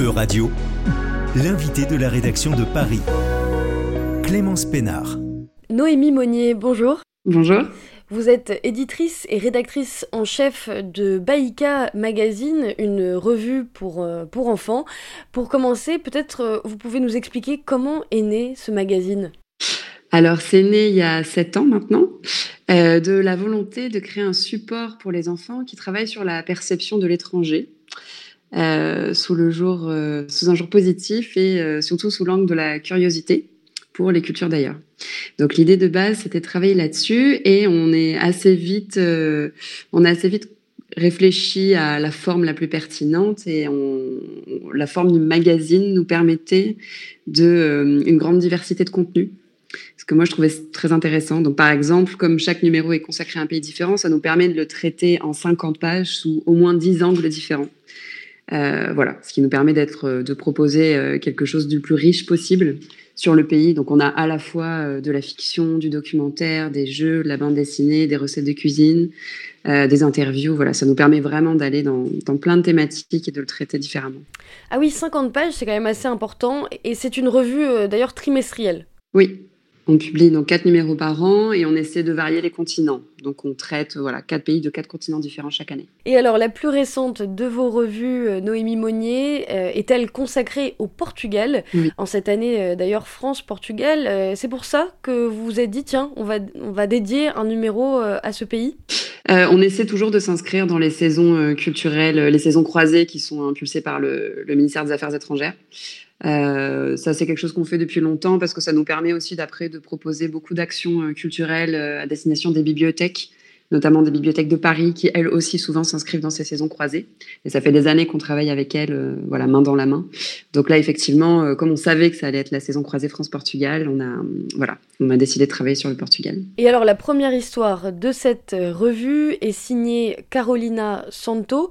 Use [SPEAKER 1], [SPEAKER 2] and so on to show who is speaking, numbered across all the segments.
[SPEAKER 1] E-Radio, l'invité de la rédaction de Paris, Clémence Pénard.
[SPEAKER 2] Noémie Monnier, bonjour.
[SPEAKER 3] Bonjour.
[SPEAKER 2] Vous êtes éditrice et rédactrice en chef de Baïka Magazine, une revue pour, euh, pour enfants. Pour commencer, peut-être euh, vous pouvez nous expliquer comment est né ce magazine?
[SPEAKER 3] Alors, c'est né il y a sept ans maintenant, euh, de la volonté de créer un support pour les enfants qui travaillent sur la perception de l'étranger. Sous le jour, sous un jour positif et surtout sous l'angle de la curiosité pour les cultures d'ailleurs. Donc l'idée de base, c'était de travailler là-dessus et on est assez vite, euh, on a assez vite réfléchi à la forme la plus pertinente et on, la forme du magazine nous permettait de euh, une grande diversité de contenu. Ce que moi je trouvais très intéressant. Donc par exemple, comme chaque numéro est consacré à un pays différent, ça nous permet de le traiter en 50 pages sous au moins 10 angles différents. Euh, voilà, ce qui nous permet d'être, de proposer quelque chose du plus riche possible sur le pays. Donc on a à la fois euh, de la fiction, du documentaire, des jeux, de la bande dessinée, des recettes de cuisine, euh, des interviews. Voilà, ça nous permet vraiment d'aller dans, dans, plein de thématiques et de le traiter différemment.
[SPEAKER 2] Ah oui, 50 pages, c'est quand même assez important. Et c'est une revue euh, d'ailleurs trimestrielle.
[SPEAKER 3] Oui, on publie donc quatre numéros par an et on essaie de varier les continents. Donc on traite voilà quatre pays de quatre continents différents chaque année.
[SPEAKER 2] Et alors la plus récente de vos revues, euh, Noémie Monnier, euh, est-elle consacrée au Portugal? En cette année euh, d'ailleurs France-Portugal. c'est pour ça que vous vous êtes dit tiens on va on va dédier un numéro à ce pays?
[SPEAKER 3] on essaie toujours de s'inscrire dans les saisons culturelles, les saisons croisées qui sont impulsées par le ministère des Affaires étrangères. Euh, ça, c'est quelque chose qu'on fait depuis longtemps parce que ça nous permet aussi d'après de proposer beaucoup d'actions culturelles à destination des bibliothèques, notamment des bibliothèques de Paris qui, elles aussi, souvent s'inscrivent dans ces saisons croisées. Et ça fait des années qu'on travaille avec elles, voilà, main dans la main. Donc là, effectivement, comme on savait que ça allait être la saison croisée France-Portugal, on a, voilà, on a décidé de travailler sur le Portugal.
[SPEAKER 2] Et alors, la première histoire de cette revue est signée Carolina Santo.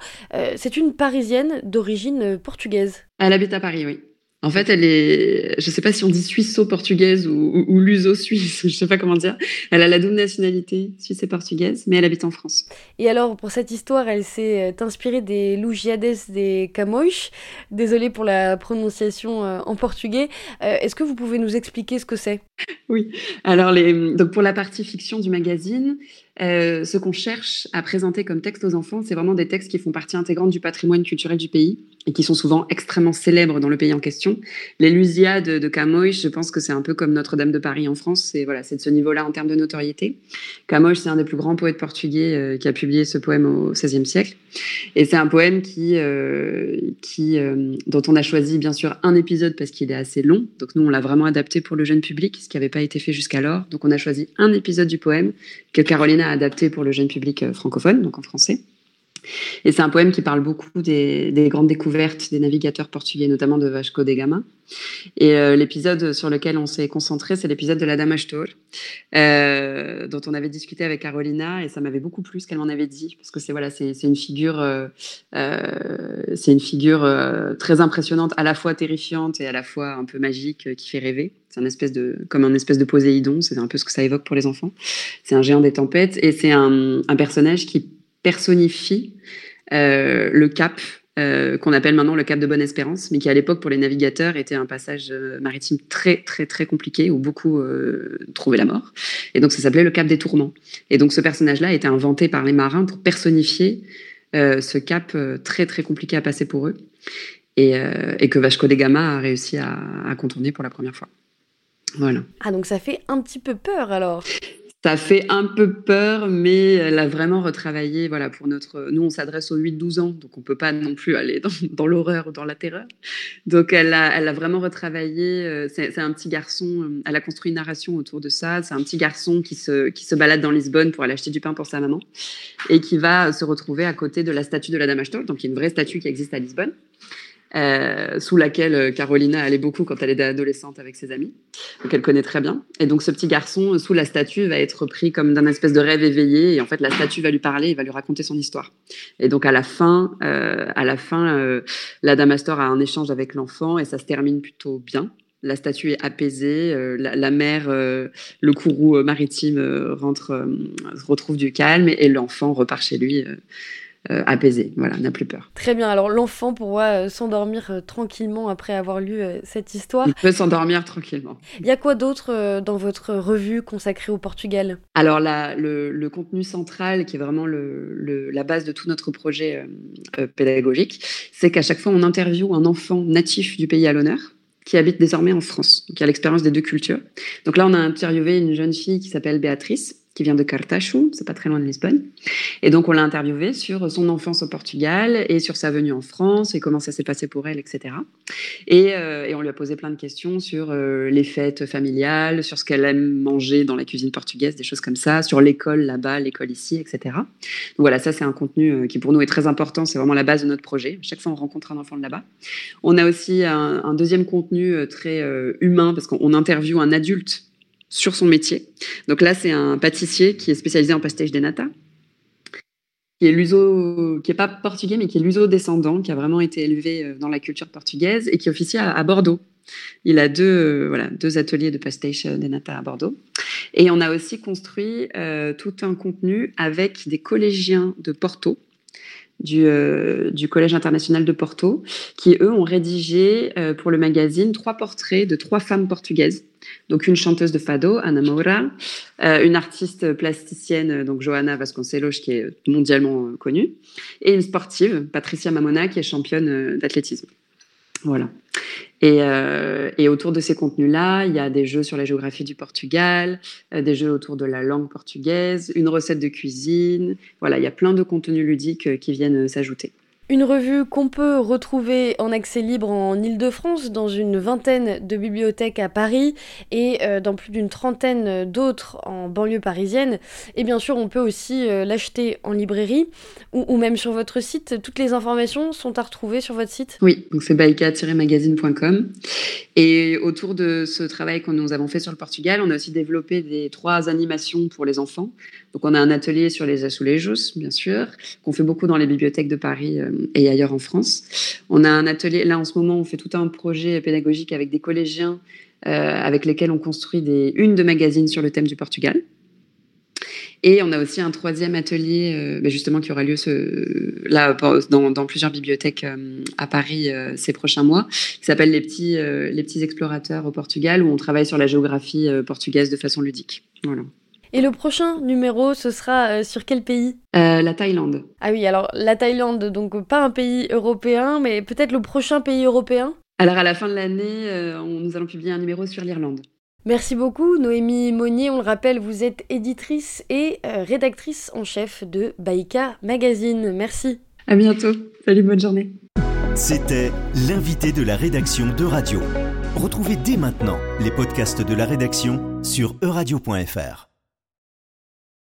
[SPEAKER 2] c'est une Parisienne d'origine portugaise.
[SPEAKER 3] Elle habite à Paris, oui. En fait, elle est, je sais pas si on dit suisseau-portugaise ou, ou, luso-suisse, je sais pas comment dire. Elle a la double nationalité suisse et portugaise, mais elle habite en France.
[SPEAKER 2] Et alors, pour cette histoire, elle s'est euh, inspirée des Lugiades des Camões. Désolée pour la prononciation euh, en portugais. Euh, est-ce que vous pouvez nous expliquer ce que c'est?
[SPEAKER 3] Oui. Alors, les, donc pour la partie fiction du magazine, euh, ce qu'on cherche à présenter comme texte aux enfants, c'est vraiment des textes qui font partie intégrante du patrimoine culturel du pays et qui sont souvent extrêmement célèbres dans le pays en question. Les Lusiades de Camões, je pense que c'est un peu comme Notre-Dame de Paris en France, c'est voilà, de ce niveau-là en termes de notoriété. Camões, c'est un des plus grands poètes portugais euh, qui a publié ce poème au XVIe siècle, et c'est un poème qui, euh, qui dont on a choisi bien sûr un épisode parce qu'il est assez long. Donc nous, on l'a vraiment adapté pour le jeune public, ce qui n'avait pas été fait jusqu'alors. Donc on a choisi un épisode du poème que Caroline a adapté pour le jeune public euh, francophone, donc en français. Et c'est un poème qui parle beaucoup des, grandes découvertes des navigateurs portugais, notamment de Vasco da Gama. Et euh, l'épisode sur lequel on s'est concentré, c'est l'épisode de la Dame euh, dont on avait discuté avec Carolina, et ça m'avait beaucoup plu ce qu'elle m'en avait dit, parce que c'est voilà, c'est une figure, euh, c'est une figure très impressionnante, à la fois terrifiante et à la fois un peu magique, qui fait rêver. C'est un espèce de, comme un espèce de Poséidon, c'est un peu ce que ça évoque pour les enfants. C'est un géant des tempêtes, et c'est un personnage qui personnifie euh, le cap euh, qu'on appelle maintenant le cap de Bonne-Espérance, mais qui à l'époque pour les navigateurs était un passage euh, maritime très très très compliqué où beaucoup trouvaient la mort. Et donc ça s'appelait le cap des tourments. Et donc ce personnage-là a été inventé par les marins pour personnifier ce cap très très compliqué à passer pour eux et, que Vasco de Gama a réussi à contourner pour la première fois. Voilà.
[SPEAKER 2] Ah donc ça fait un petit peu peur alors.
[SPEAKER 3] Ça fait un peu peur, mais elle a vraiment retravaillé. Voilà, pour notre. Nous, on s'adresse aux 8-12 ans, donc on peut pas non plus aller dans, l'horreur ou dans la terreur. Donc, elle a, elle a vraiment retravaillé. Euh, c'est un petit garçon. Euh, elle a construit une narration autour de ça. C'est un petit garçon qui se, qui se balade dans Lisbonne pour aller acheter du pain pour sa maman et qui va se retrouver à côté de la statue de la Dame Ashton, donc y a une vraie statue qui existe à Lisbonne. Euh, sous laquelle euh, Carolina allait beaucoup quand elle était adolescente avec ses amis. Donc elle connaît très bien. Et donc ce petit garçon, euh, sous la statue, va être pris comme d'un espèce de rêve éveillé. Et en fait, la statue va lui parler et va lui raconter son histoire. Et donc à la fin, à la fin, la Dame Astor a un échange avec l'enfant et ça se termine plutôt bien. La statue est apaisée, la, mer, le courroux maritime rentre, retrouve du calme et, l'enfant repart chez lui euh, apaisé, voilà, n'a plus peur.
[SPEAKER 2] Très bien, alors l'enfant pourra s'endormir tranquillement après avoir lu cette histoire.
[SPEAKER 3] Il peut s'endormir tranquillement.
[SPEAKER 2] Il y a quoi d'autre dans votre revue consacrée au Portugal?
[SPEAKER 3] Alors le, contenu central, qui est vraiment la base de tout notre projet pédagogique, c'est qu'à chaque fois on interviewe un enfant natif du pays à l'honneur qui habite désormais en France, qui a l'expérience des deux cultures. Donc là, on a interviewé une jeune fille qui s'appelle Béatrice, qui vient de Cartacho, c'est pas très loin de Lisbonne. Et donc on l'a interviewée sur son enfance au Portugal et sur sa venue en France et comment ça s'est passé pour elle, etc. Euh, et, on lui a posé plein de questions sur euh, les fêtes familiales, sur ce qu'elle aime manger dans la cuisine portugaise, des choses comme ça, sur l'école là-bas, l'école ici, etc. Donc voilà, ça c'est un contenu euh, qui pour nous est très important, c'est vraiment la base de notre projet. Chaque fois on rencontre un enfant de là-bas. On a aussi un, un deuxième contenu très humain parce qu'on interviewe un adulte sur son métier. Donc là, c'est un pâtissier qui est spécialisé en pastéis de nata, qui est luso, qui est pas portugais, mais qui est luso-descendant, qui a vraiment été élevé euh, dans la culture portugaise et qui officie à, Bordeaux. Il a deux, euh, voilà, deux ateliers de pastéis de nata à Bordeaux. Et on a aussi construit euh, tout un contenu avec des collégiens de Porto, du, du, Collège international de Porto, qui, eux, ont rédigé pour le magazine trois portraits de trois femmes portugaises donc une chanteuse de fado, Ana Moura, euh, une artiste plasticienne, donc Johanna Vasconcelos, qui est mondialement euh, connue, et une sportive, Patricia Mamona, qui est championne euh, d'athlétisme. Voilà. Et, autour de ces contenus-là, il y a des jeux sur la géographie du Portugal, des jeux autour de la langue portugaise, une recette de cuisine. Voilà, il y a plein de contenus ludiques qui viennent s'ajouter.
[SPEAKER 2] Une revue qu'on peut retrouver en accès libre en Ile-de-France, dans une vingtaine de bibliothèques à Paris et euh, dans plus d'une trentaine d'autres en banlieue parisienne. Et bien sûr, on peut aussi euh, l'acheter en librairie ou, même sur votre site. Toutes les informations sont à retrouver sur votre site
[SPEAKER 3] Oui, donc c'est baika-magazine.com. Et autour de ce travail que nous avons fait sur le Portugal, on a aussi développé des trois animations pour les enfants. Donc on a un atelier sur les azulejos, bien sûr, qu'on fait beaucoup dans les bibliothèques de Paris. Euh, et ailleurs en France. On a un atelier, là en ce moment, on fait tout un projet pédagogique avec des collégiens euh, avec lesquels on construit des une de magazines sur le thème du Portugal. Et on a aussi un troisième atelier, euh, bah, justement, qui aura lieu là dans, plusieurs bibliothèques euh, à Paris ces prochains mois, qui s'appelle les petits les petits explorateurs au Portugal, où on travaille sur la géographie portugaise de façon ludique. Voilà.
[SPEAKER 2] Et le prochain numéro, ce sera euh, sur quel pays?
[SPEAKER 3] Euh, La Thaïlande.
[SPEAKER 2] Ah oui, alors la Thaïlande, donc pas un pays européen, mais peut-être le prochain pays européen?
[SPEAKER 3] Alors à la fin de l'année, euh, nous allons publier un numéro sur l'Irlande.
[SPEAKER 2] Merci beaucoup Noémie Monnier, on le rappelle, vous êtes éditrice et rédactrice en chef de Baïka Magazine. Merci.
[SPEAKER 3] À bientôt. Salut, bonne journée.
[SPEAKER 1] C'était l'invité de la rédaction de Radio. Retrouvez dès maintenant les podcasts de la rédaction sur euradio.fr.